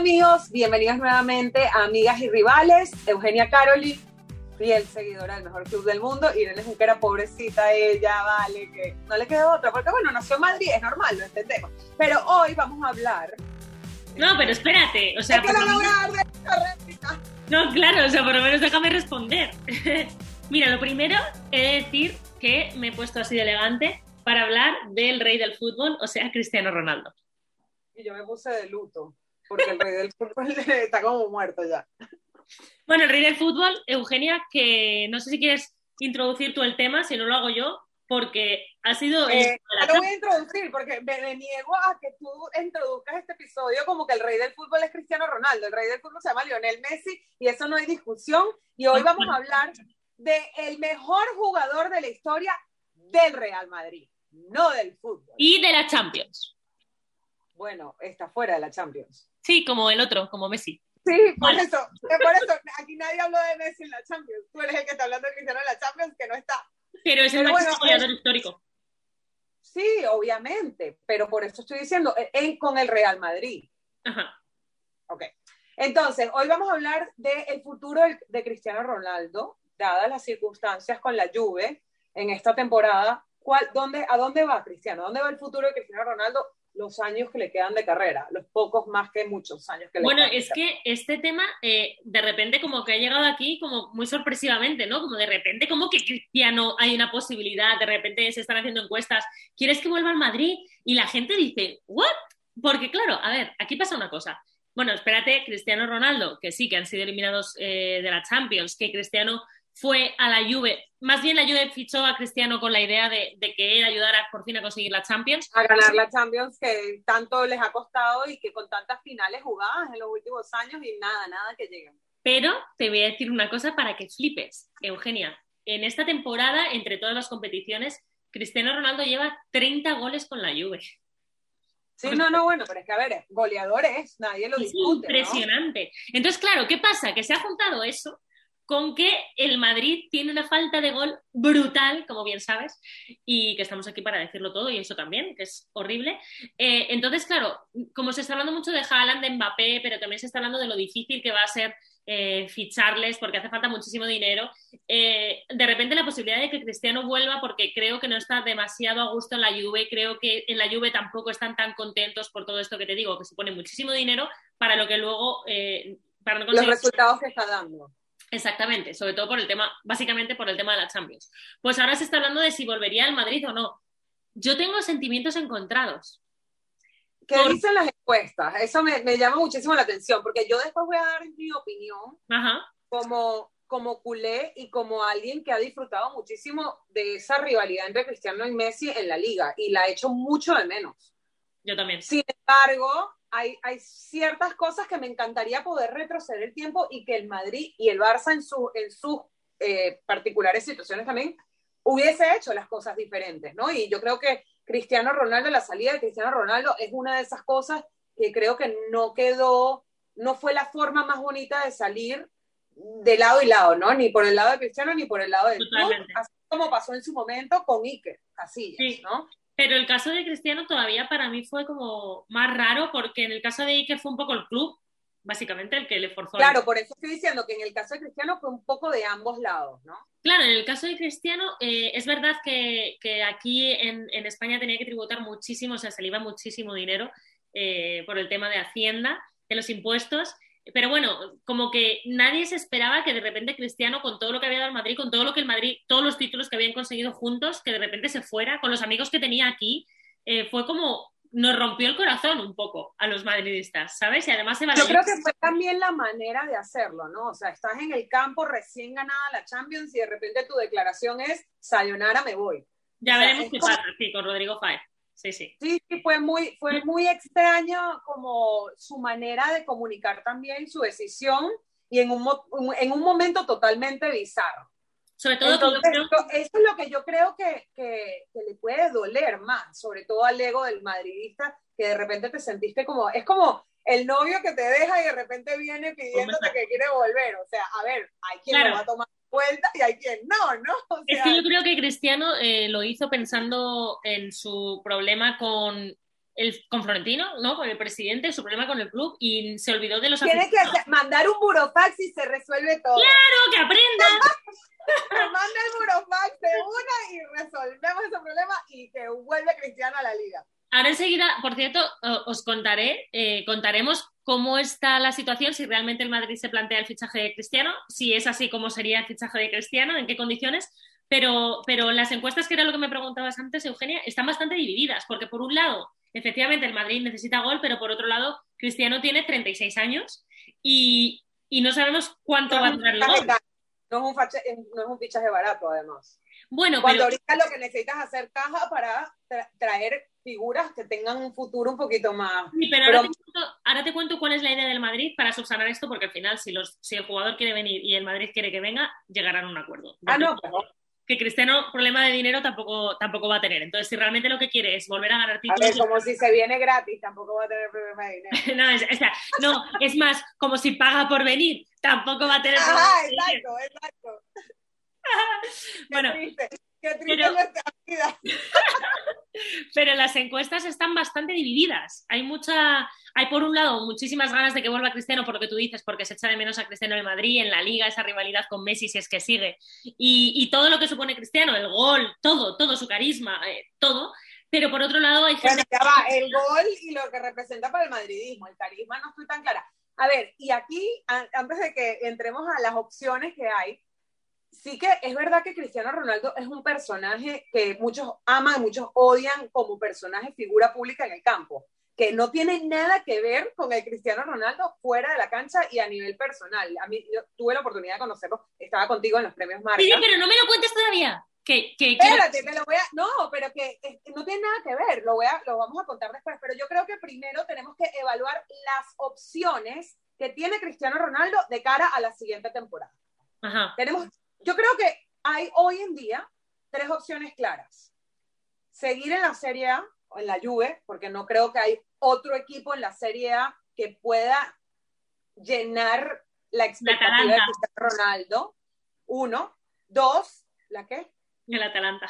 amigos, bienvenidos nuevamente a Amigas y Rivales. Eugenia Caroli, fiel seguidora del mejor club del mundo. Irene Junquera, pobrecita ella, vale, que no le quedó otra, porque bueno, nació en Madrid, es normal, lo entendemos. Pero hoy vamos a hablar. No, pero espérate, o sea. A dar de esta réplica. No, claro, o sea, por lo menos déjame responder. Mira, lo primero he de decir que me he puesto así de elegante para hablar del rey del fútbol, o sea, Cristiano Ronaldo. Y yo me puse de luto, porque el rey del fútbol está como muerto ya. Bueno, el rey del fútbol, Eugenia, que no sé si quieres introducir tú el tema, si no lo hago yo, porque ha sido... el- Eh, no lo voy a introducir porque me, me niego a que tú introduzcas este episodio como que el rey del fútbol es Cristiano Ronaldo, el rey del fútbol se llama Lionel Messi y eso no hay discusión. Y hoy vamos a hablar de el mejor jugador de la historia del Real Madrid, no del fútbol. Y de la Champions. Bueno, está fuera de la Champions. Sí, como el otro, como Messi. Sí, por eso, por eso, aquí nadie habló de Messi en la Champions. Tú eres el que está hablando de Cristiano en la Champions, que no está. Pero es el máximo goleador histórico. Sí, obviamente, pero por eso estoy diciendo, en- en- con el Real Madrid. Ajá. Ok. Entonces, hoy vamos a hablar del futuro de Cristiano Ronaldo, dadas las circunstancias con la Juve en esta temporada. ¿Cuál, dónde, ¿A dónde va Cristiano? ¿Dónde va el futuro de Cristiano Ronaldo? Los años que le quedan de carrera, los pocos más que muchos años que le Bueno, quedan. de es que este tema eh, de repente como que ha llegado aquí como muy sorpresivamente, ¿no? Como de repente como que Cristiano hay una posibilidad, de repente se están haciendo encuestas, ¿quieres que vuelva al Madrid? Y la gente dice, ¿what? Porque claro, a ver, aquí pasa una cosa. Bueno, espérate, Cristiano Ronaldo, que sí, que han sido eliminados eh, de la Champions, que Cristiano fue a la Juve, más bien la Juve fichó a Cristiano con la idea de, de que él ayudara por fin a conseguir la Champions. a ganar la Champions que tanto les ha costado y que con tantas finales jugadas en los últimos años y nada, nada que lleguen. Pero te voy a decir una cosa para que flipes, Eugenia. En esta temporada, entre todas las competiciones, Cristiano Ronaldo lleva 30 goles con la Juve. Sí, no, no, bueno, pero es que a ver, goleadores, nadie lo Es discute. ¿no? impresionante. Entonces, claro, ¿qué pasa? Que se ha juntado eso con que el Madrid tiene una falta de gol brutal, como bien sabes, y que estamos aquí para decirlo todo, y eso también, que es horrible. Eh, entonces, claro, como se está hablando mucho de Haaland, de Mbappé, pero también se está hablando de lo difícil que va a ser eh, ficharles porque hace falta muchísimo dinero, eh, de repente la posibilidad de que Cristiano vuelva, porque creo que no está demasiado a gusto en la Juve, creo que en la Juve tampoco están tan contentos por todo esto que te digo, que se pone muchísimo dinero para lo que luego... eh, para no Los conseguir- resultados que está dando. Exactamente, sobre todo por el tema, básicamente por el tema de la Champions. Pues ahora se está hablando de si volvería al Madrid o no. Yo tengo sentimientos encontrados. ¿Qué Por- dicen las encuestas? Eso me, me llama muchísimo la atención, porque yo después voy a dar mi opinión Ajá. como, como culé y como alguien que ha disfrutado muchísimo de esa rivalidad entre Cristiano y Messi en la liga, y la ha hecho mucho de menos. Yo también. Sin embargo, hay, hay ciertas cosas que me encantaría poder retroceder el tiempo y que el Madrid y el Barça en, su, en sus eh, particulares situaciones también hubiese hecho las cosas diferentes, ¿no? Y yo creo que Cristiano Ronaldo, la salida de Cristiano Ronaldo es una de esas cosas que creo que no quedó, no fue la forma más bonita de salir de lado y lado, ¿no? Ni por el lado de Cristiano ni por el lado del club, así como pasó en su momento con Iker Casillas, Sí. ¿no? Pero el caso de Cristiano todavía para mí fue como más raro porque en el caso de Iker fue un poco el club, básicamente, el que le forzó. Claro, por eso estoy diciendo que en el caso de Cristiano fue un poco de ambos lados, ¿no? Claro, en el caso de Cristiano, eh, es verdad que, que aquí en, en España tenía que tributar muchísimo, o sea, se le iba muchísimo dinero eh, por el tema de Hacienda, de los impuestos. Pero bueno, como que nadie se esperaba que de repente Cristiano, con todo lo que había dado el Madrid, con todo lo que el Madrid, todos los títulos que habían conseguido juntos, que de repente se fuera, con los amigos que tenía aquí, eh, fue como nos rompió el corazón un poco a los madridistas, ¿sabes? Y además se Yo creo que fue también la manera de hacerlo, ¿no? O sea, estás en el campo recién ganada la Champions y de repente tu declaración es, sayonara, me voy. Ya o sea, veremos qué como- pasa, sí, con Rodrigo Fáez. Sí, sí. Sí, fue muy, fue muy extraño como su manera de comunicar también su decisión y en un, en un momento totalmente bizarro. Sobre todo, que yo Entonces, creo- yo- eso es lo que yo creo que, que, que le puede doler más, sobre todo al ego del madridista, que de repente te sentiste como, es como el novio que te deja y de repente viene pidiéndote que quiere volver. O sea, a ver, hay quien Claro. lo va a tomar vuelta y hay quien no, ¿no? O Es que yo creo que Cristiano eh, lo hizo pensando en su problema con el, con Florentino, ¿no? Con el presidente, su problema con el club y se olvidó de los Tiene que mandar un burofax y se resuelve todo. ¡Claro, que aprenda! Manda el burofax de una y resolvemos ese problema y que vuelve Cristiano a la liga. Ahora enseguida, por cierto, os contaré, eh, contaremos cómo está la situación, si realmente el Madrid se plantea el fichaje de Cristiano, si es así como sería el fichaje de Cristiano, en qué condiciones, pero, pero las encuestas, que era lo que me preguntabas antes, Eugenia, están bastante divididas, porque por un lado efectivamente el Madrid necesita gol, pero por otro lado, Cristiano tiene 36 años y, y no sabemos cuánto va a durar el gol. No es, un no es un fichaje barato, además. Bueno, Cuando ahorita lo que necesitas es hacer caja para traer figuras que tengan un futuro un poquito más. Sí, pero, Ahora, te cuento, ahora, te cuento, cuál es la idea del Madrid para subsanar esto, porque al final, si, los, si el jugador quiere venir y el Madrid quiere que venga, llegarán a un acuerdo. Ah, no, pero que Cristiano problema de dinero tampoco, tampoco va a tener. Entonces, si realmente lo que quiere es volver a ganar títulos... A ver, como si se viene gratis, tampoco va a tener problema de dinero. no, es, no, es más, como si paga por venir, tampoco va a tener problema Ajá, exacto, exacto. bueno, Qué triste pero, nuestra vida. pero las encuestas están bastante divididas. Hay mucha, hay por un lado muchísimas ganas de que vuelva Cristiano, por lo que tú dices, porque se echa de menos a Cristiano en Madrid, en la liga, esa rivalidad con Messi, si es que sigue. Y, y todo lo que supone Cristiano, el gol, todo, todo su carisma, eh, todo. Pero por otro lado hay gente... Bueno, va, el gol y lo que representa para el madridismo, el carisma no estoy tan clara. A ver, y aquí, antes de que entremos a las opciones que hay, sí que es verdad que Cristiano Ronaldo es un personaje que muchos aman, muchos odian como personaje, figura pública en el campo, que no tiene nada que ver con el Cristiano Ronaldo fuera de la cancha y a nivel personal. A mí, yo tuve la oportunidad de conocerlo, estaba contigo en los premios Marca. Sí, pero no me lo cuentes todavía. Que, que, Espérate, te lo voy a... No, pero que no tiene nada que ver, lo, voy a, lo vamos a contar después, pero yo creo que primero tenemos que evaluar las opciones que tiene Cristiano Ronaldo de cara a la siguiente temporada. Ajá. Tenemos yo creo que hay hoy en día tres opciones claras. Seguir en la Serie A o en la Juve, porque no creo que hay otro equipo en la Serie A que pueda llenar la expectativa de Ronaldo. Uno. Dos, ¿la qué? El Atalanta.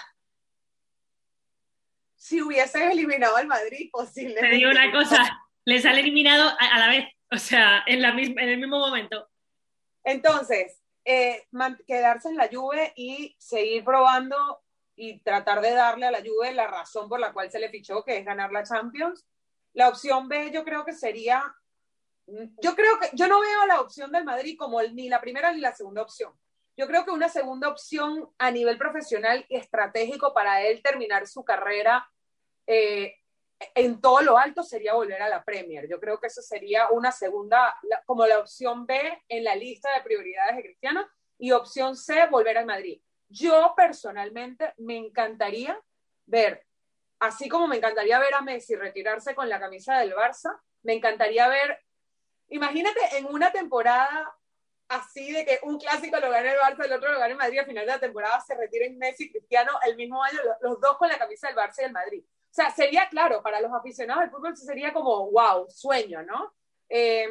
Si hubiesen eliminado al Madrid, posiblemente. Te digo una cosa, les han eliminado a, la vez, o sea, en, la misma, en el mismo momento. Entonces, eh, quedarse en la Juve y seguir probando y tratar de darle a la Juve la razón por la cual se le fichó, que es ganar la Champions. La opción B yo creo que sería, yo creo que, yo no veo la opción del Madrid como ni la primera ni la segunda opción. Yo creo que una segunda opción a nivel profesional y estratégico para él terminar su carrera eh, en todo lo alto sería volver a la Premier. Yo creo que eso sería una segunda, como la opción B en la lista de prioridades de Cristiano, y opción C, volver al Madrid. Yo personalmente me encantaría ver, así como me encantaría ver a Messi retirarse con la camisa del Barça, me encantaría ver, imagínate en una temporada así de que un clásico lo gane el Barça, el otro lo gane el Madrid, al final de la temporada se retiren Messi y Cristiano el mismo año, los dos con la camisa del Barça y del Madrid. O sea, sería claro, para los aficionados del fútbol sería como, wow, sueño, ¿no? Em,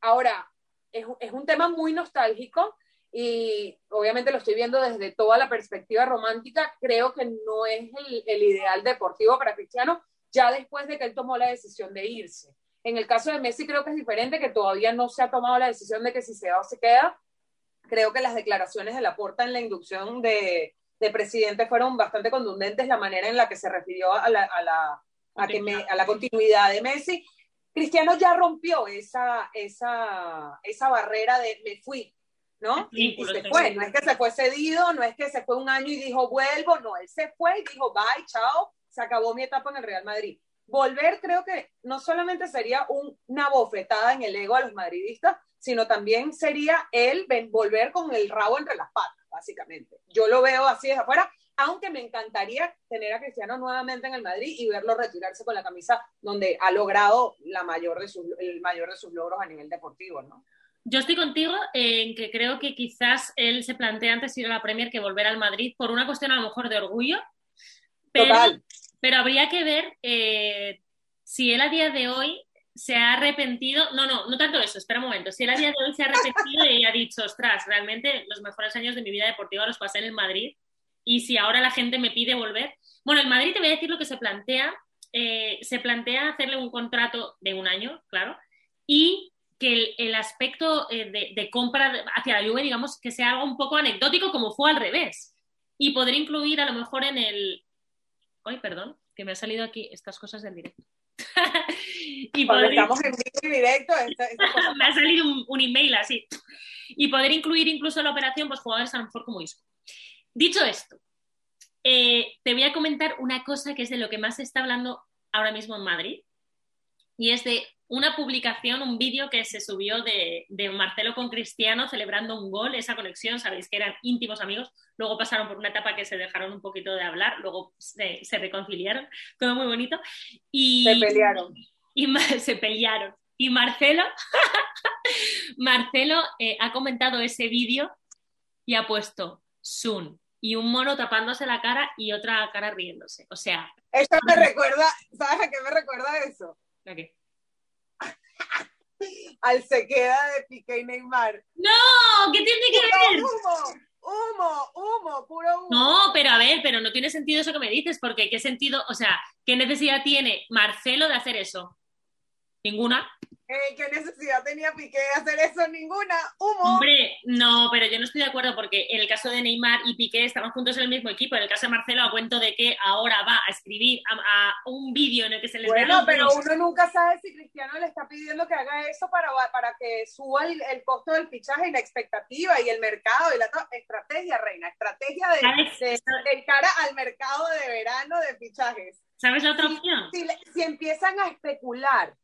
ahora, es, es, un tema muy nostálgico y obviamente lo estoy viendo desde toda la perspectiva romántica. Creo que no es el, ideal deportivo para Cristiano ya después de que él tomó la decisión de irse. En el caso de Messi creo que es diferente, que todavía no se ha tomado la decisión de que si se va o se queda. Creo que las declaraciones de la Porta en la inducción de, de presidente fueron bastante contundentes la manera en la que se refirió a la, a la, a que me, a la continuidad de Messi. Cristiano ya rompió esa, esa, esa barrera de me fui, ¿no? y, se fue, no es que se fue cedido, no es que se fue un año y dijo vuelvo, no, él se fue y dijo bye, chao, se acabó mi etapa en el Real Madrid. Volver creo que no solamente sería una bofetada en el ego a los madridistas, sino también sería él volver con el rabo entre las patas básicamente. Yo lo veo así desde afuera, aunque me encantaría tener a Cristiano nuevamente en el Madrid y verlo retirarse con la camisa donde ha logrado la mayor de sus, el mayor de sus logros a nivel deportivo, ¿no? Yo estoy contigo en que creo que quizás él se plantea antes ir a la Premier que volver al Madrid por una cuestión a lo mejor de orgullo, pero, pero habría que ver eh, si él a día de hoy se ha arrepentido, no, no, no tanto eso, espera un momento, si él a día de hoy se ha arrepentido y ha dicho, ostras, realmente los mejores años de mi vida deportiva los pasé en el Madrid y si ahora la gente me pide volver, bueno, el Madrid te voy a decir lo que se plantea eh, se plantea hacerle un contrato de un año, claro, y que el, aspecto eh, de, compra hacia la Juve, digamos, que sea algo un poco anecdótico como fue al revés. Y poder incluir a lo mejor en el... Ay, perdón, que me ha salido aquí estas cosas del directo. y poder... estamos en directo, me ha salido un, email así. Y poder incluir incluso en la operación pues, jugadores a lo mejor como Isco. Dicho esto, eh, te voy a comentar una cosa que es de lo que más se está hablando ahora mismo en Madrid. Y es de una publicación, un vídeo que se subió de, Marcelo con Cristiano celebrando un gol, esa conexión, sabéis que eran íntimos amigos, luego pasaron por una etapa que se dejaron un poquito de hablar, luego se, reconciliaron, todo muy bonito. Y, se pelearon. Y se pelearon. Y Marcelo, Marcelo eh, ha comentado ese vídeo y ha puesto Sun y un mono tapándose la cara y otra cara riéndose. O sea. Eso me recuerda, ¿sabes a qué me recuerda eso? ¿A qué? Al se queda de Piqué y Neymar. ¡No! ¿Qué tiene que ver? Humo, humo, humo, puro humo. No, pero a ver, pero no tiene sentido eso que me dices, porque ¿qué sentido, o sea, qué necesidad tiene Marcelo de hacer eso? Ninguna. Eh, ¿Qué necesidad tenía Piqué de hacer eso? Ninguna. Humo. Hombre, no, pero yo no estoy de acuerdo porque en el caso de Neymar y Piqué estaban juntos en el mismo equipo. En el caso de Marcelo, a cuento de que ahora va a escribir a, un vídeo en el que se les Bueno, pero uno nunca sabe si Cristiano le está pidiendo que haga eso para, para que suba el, costo del fichaje y la expectativa y el mercado y la estrategia, Reina. Estrategia de, de, cara al mercado de verano de fichajes. ¿Sabes la otra opción? si empiezan a especular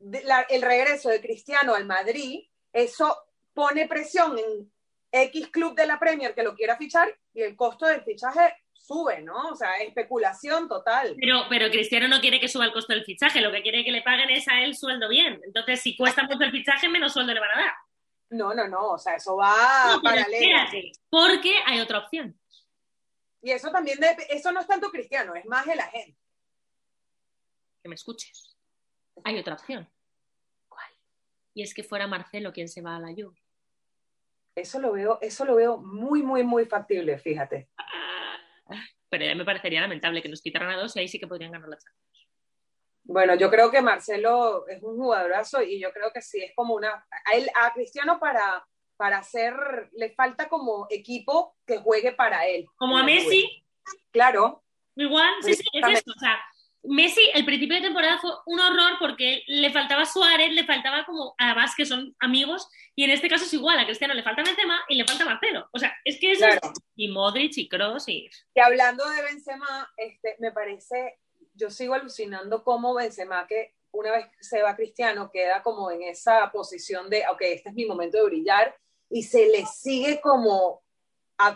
el regreso de Cristiano al Madrid, eso pone presión en X club de la Premier que lo quiera fichar y el costo del fichaje sube, ¿no? O sea, especulación total. Pero, pero Cristiano no quiere que suba el costo del fichaje, lo que quiere que le paguen es a él sueldo bien. Entonces, si cuesta mucho el fichaje, menos sueldo le van a dar. No, no, no, o sea, eso va no, paralelo. porque hay otra opción. Y eso también, eso no es tanto Cristiano, es más el agente. Que me escuches hay otra opción. ¿Cuál? Y es que fuera Marcelo quien se va a la Juve. Eso lo veo, eso lo veo muy, muy, muy factible, fíjate. pero ya me parecería lamentable que nos quitaran a dos y ahí sí que podrían ganar la Champions. Bueno, yo creo que Marcelo es un jugadorazo y yo creo que sí es como una. A, él, a Cristiano para, para hacer. Le falta como equipo que juegue para él. Como a Messi. Claro. Igual, sí, sí, es eso. O sea, Messi, el principio de temporada fue un horror porque le faltaba Suárez, le faltaba como, además que son amigos, y en este caso es igual, a Cristiano le falta Benzema y le falta Marcelo. O sea, es que eso Y Modric y Kroos y... Y hablando de Benzema, este, me parece, yo sigo alucinando cómo Benzema, que una vez se va Cristiano, queda como en esa posición de, ok, este es mi momento de brillar, y se le sigue como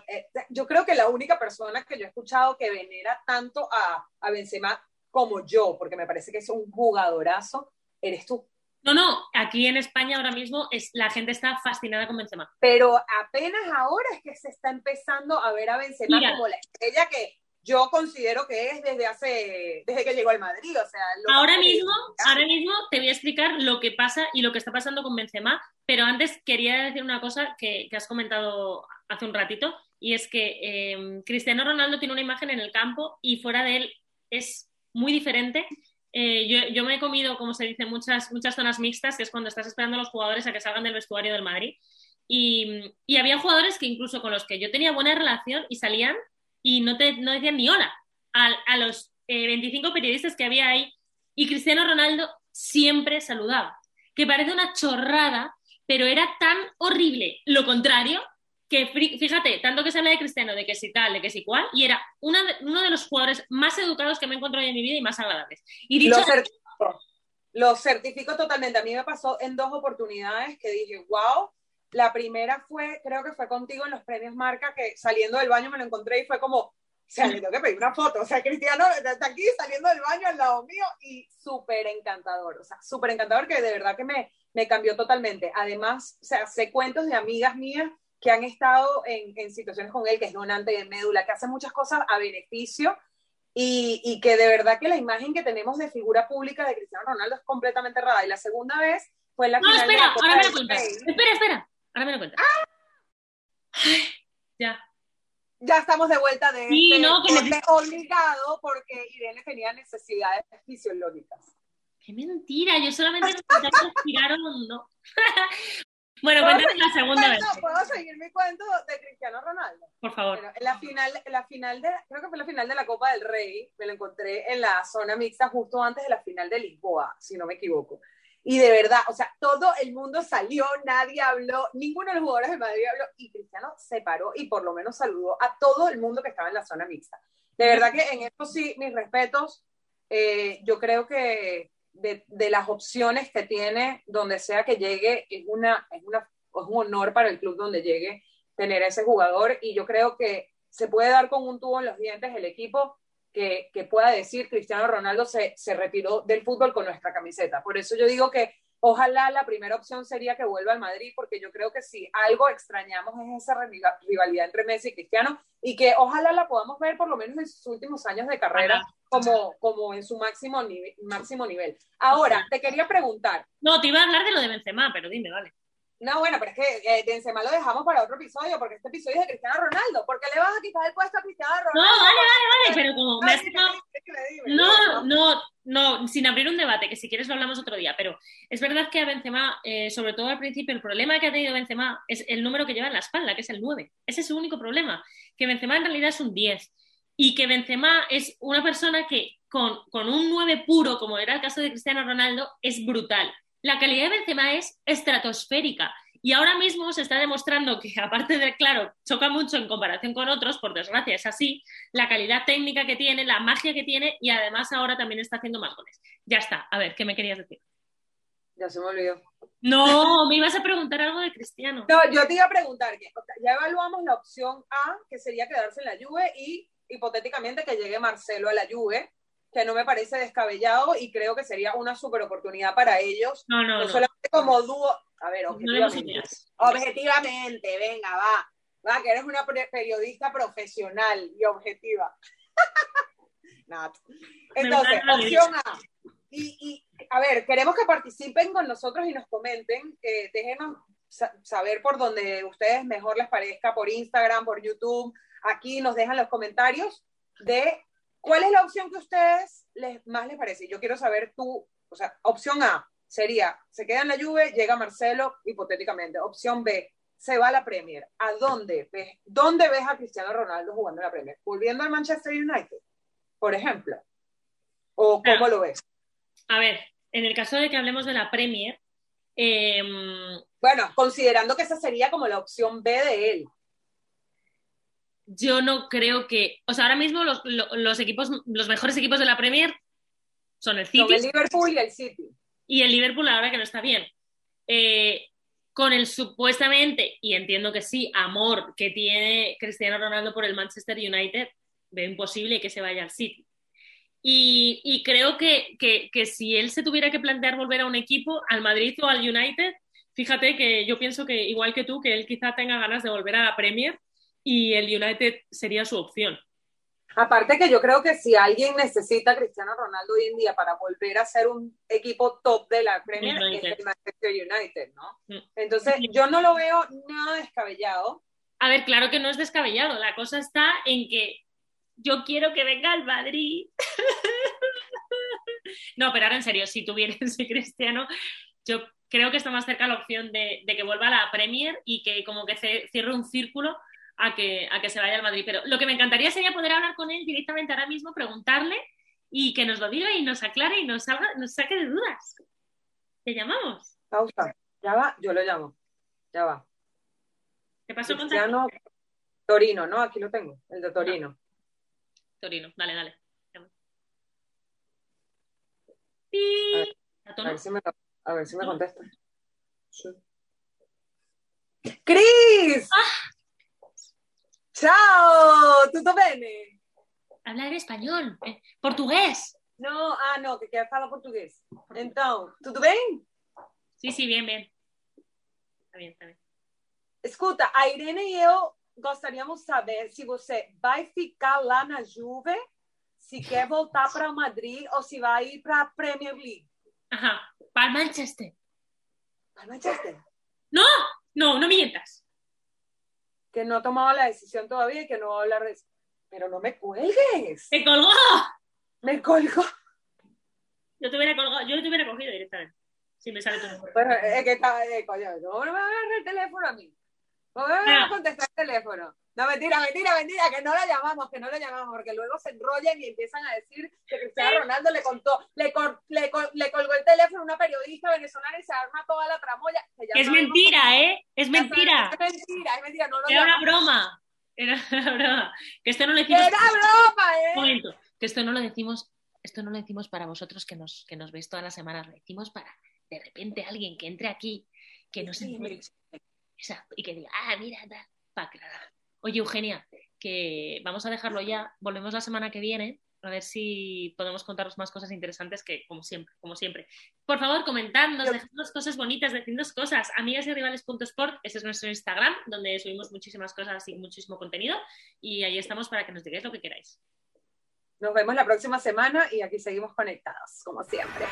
eh, yo creo que la única persona que yo he escuchado que venera tanto a, a Benzema como yo, porque me parece que es un jugadorazo, eres tú. No, no, aquí en España ahora mismo es, la gente está fascinada con Benzema. Pero apenas ahora es que se está empezando a ver a Benzema como la estrella que yo considero que es desde hace, desde que llegó al Madrid, o sea... Ahora mismo, ahora mismo te voy a explicar lo que pasa y lo que está pasando con Benzema, pero antes quería decir una cosa que, has comentado hace un ratito, y es que eh, Cristiano Ronaldo tiene una imagen en el campo y fuera de él es muy diferente. Eh, yo, me he comido, como se dice, muchas, muchas zonas mixtas, que es cuando estás esperando a los jugadores a que salgan del vestuario del Madrid. Y, había jugadores que incluso con los que yo tenía buena relación y salían y no, te, no decían ni hola a, los 25 eh, periodistas que había ahí. Y Cristiano Ronaldo siempre saludaba, que parece una chorrada, pero era tan horrible lo contrario que fíjate, tanto que se habla de Cristiano, de que si tal, de que si cual, y era uno de los jugadores más educados que me he encontrado en mi vida y más agradables. Y dicho lo, certifico, lo certifico totalmente. A mí me pasó en dos oportunidades que dije, wow. La primera fue, creo que fue contigo en los premios Marca, que saliendo del baño me lo encontré y fue como, o sea, le tengo que pedir una foto. O sea, Cristiano está aquí saliendo del baño al lado mío y súper encantador. O sea, súper encantador que de verdad que me, me cambió totalmente. Además, o sea, sé cuentos de amigas mías que han estado en, en, situaciones con él, que es donante de médula, que hace muchas cosas a beneficio y, y, que de verdad que la imagen que tenemos de figura pública de Cristiano Ronaldo es completamente errada. Y la segunda vez fue la no, final espera, de ahora me lo cuentas. Espera, espera, ahora me lo cuentas. ¡Ah! ya. ya estamos de vuelta de Sí, este no, que neces- obligado porque Irene tenía necesidades fisiológicas. ¡Qué mentira! Yo solamente hondo. bueno, ¿Puedo cuéntame seguir la segunda vez, cuento? ¿Puedo seguir mi cuento de Cristiano Ronaldo? por favor. Bueno, en la final, en la final de, creo que fue la final de la Copa del Rey, me lo encontré en la zona mixta justo antes de la final de Lisboa, si no me equivoco. Y de verdad, o sea, todo el mundo salió, nadie habló, ninguno de los jugadores de Madrid habló, y Cristiano se paró y por lo menos saludó a todo el mundo que estaba en la zona mixta. De verdad que en esto sí, mis respetos, eh, yo creo que de, de, las opciones que tiene, donde sea que llegue, es, una, es, una, es un honor para el club donde llegue tener a ese jugador y yo creo que se puede dar con un tubo en los dientes el equipo que, que pueda decir Cristiano Ronaldo se, se, retiró del fútbol con nuestra camiseta. Por eso yo digo que ojalá la primera opción sería que vuelva al Madrid, porque yo creo que si algo extrañamos es esa rivalidad entre Messi y Cristiano y que ojalá la podamos ver por lo menos en sus últimos años de carrera como, como en su máximo, nivel, máximo nivel. Ahora, te quería preguntar. No, te iba a hablar de lo de Benzema, pero dime, vale. No, bueno, pero es que eh, Benzema lo dejamos para otro episodio, porque este episodio es de Cristiano Ronaldo. ¿Por qué le vas a quitar el puesto a Cristiano Ronaldo? No, vale, vale, vale, pero como me has No, no, no, sin abrir un debate, que si quieres lo hablamos otro día, pero es verdad que a Benzema, eh, sobre todo al principio, el problema que ha tenido Benzema es el número que lleva en la espalda, que es el 9. Ese es su único problema, que Benzema en realidad es un 10 y que Benzema es una persona que con, con un 9 puro, como era el caso de Cristiano Ronaldo, es brutal. La calidad de Benzema es estratosférica. Y ahora mismo se está demostrando que, aparte de, claro, choca mucho en comparación con otros, por desgracia es así, la calidad técnica que tiene, la magia que tiene y además ahora también está haciendo más goles. Ya está. A ver, ¿qué me querías decir? Ya se me olvidó. No, me ibas a preguntar algo de Cristiano. No, yo te iba a preguntar que ya evaluamos la opción A, que sería quedarse en la Juve y hipotéticamente que llegue Marcelo a la Juve, que no me parece descabellado y creo que sería una super oportunidad para ellos. No, no, no. solamente como dúo. A ver, No objetivamente. ideas. objetivamente, venga, va. Va, que eres una periodista profesional y objetiva. Nat. Entonces, opción A. Y, y, a ver, queremos que participen con nosotros y nos comenten. Eh, déjenos sa- saber por donde ustedes mejor les parezca, por Instagram, por YouTube. Aquí nos dejan los comentarios de cuál es la opción que a ustedes les, más les parece. Yo quiero saber tú, o sea, opción A sería, se queda en la Juve, llega Marcelo, hipotéticamente. Opción B, se va a la Premier. ¿A dónde ves, dónde ves a Cristiano Ronaldo jugando en la Premier? ¿Volviendo al Manchester United, por ejemplo? ¿O cómo Ah. lo ves? A ver, en el caso de que hablemos de la Premier, eh, Bueno, considerando que esa sería como la opción B de él. Yo no creo que. O sea, ahora mismo los, lo- los equipos, los mejores equipos de la Premier son el City el Liverpool y el City. y el Liverpool ahora que no está bien. Eh, con el supuestamente, y entiendo que sí, amor que tiene Cristiano Ronaldo por el Manchester United, veo imposible que se vaya al City. Y, y creo que, que, que si él se tuviera que plantear volver a un equipo, al Madrid o al United, fíjate que yo pienso que igual que tú, que él quizá tenga ganas de volver a la Premier y el United sería su opción. Aparte que yo creo que si alguien necesita a Cristiano Ronaldo hoy en día para volver a ser un equipo top de la Premier, United. es el Manchester United, ¿no? Mm. Entonces, yo no lo veo nada descabellado. A ver, claro que no es descabellado. La cosa está en que yo quiero que venga al Madrid. no, pero ahora en serio, si tuviera ese cristiano, yo creo que está más cerca la opción de, de que vuelva a la Premier y que como que cierre un círculo a que, a que se vaya al Madrid. Pero lo que me encantaría sería poder hablar con él directamente ahora mismo, preguntarle y que nos lo diga y nos aclare y nos, salga, nos saque de dudas. ¿Te llamamos? Pausa. Ya va, yo lo llamo. Ya va. ¿Qué pasó con Cristiano Torino, ¿no? Aquí lo tengo, el de Torino. Torino? Dale, dale. A Pi. A ¿Tono? ver si me, a ver si me contesta. Sí. ¡Cris! Ciao! ¿Tutto bene? Hablar español, eh, portugués. No, ah, no, que quer fala português. Então, tudo bem? Sí, sí, bien, bien. Está bien, está bien. Escuta, a Irene e eu gostaríamos saber se você vai ficar lá na Juve, se quer voltar para Madrid ou se vai ir para a Premier League. Ajá, para Manchester. Para Manchester. No, no, no mientas. Que no ha tomado la decisión todavía y que no va a hablar de eso. Pero no me cuelgues. ¡Te colgó! Me colgó. Yo te hubiera colgado, yo te hubiera cogido directamente. Si me sale tu número. Pero es que está, eh, coño, no me va a agarrar el teléfono a mí. No me va a Ah. contestar el teléfono. No, mentira, mentira, mentira, que no la llamamos, que no la llamamos, porque luego se enrollan y empiezan a decir que Cristiano Ronaldo le contó, le, cor- le, col- le colgó el teléfono a una periodista venezolana y se arma toda la tramoya. Es mentira, ¿eh? Es mentira. Es mentira, es mentira, no lo Era una broma. Era una broma. Que esto no lo ¡Que decimos. era broma, Un eh! momento. Que esto no lo decimos. Esto no lo decimos para vosotros que nos, que nos veis todas las semanas. Lo decimos para de repente alguien que entre aquí, que no se Sí, y que diga, ah, mira, tal, para aclarar. Oye, Eugenia, que vamos a dejarlo ya. Volvemos la semana que viene. A ver si podemos contaros más cosas interesantes que, como siempre, como siempre. Por favor, comentadnos, dejadnos cosas bonitas, decidnos cosas. Amigas y rivales.sport, ese es nuestro Instagram, donde subimos muchísimas cosas y muchísimo contenido. Y ahí estamos para que nos digáis lo que queráis. Nos vemos la próxima semana y aquí seguimos conectados, como siempre.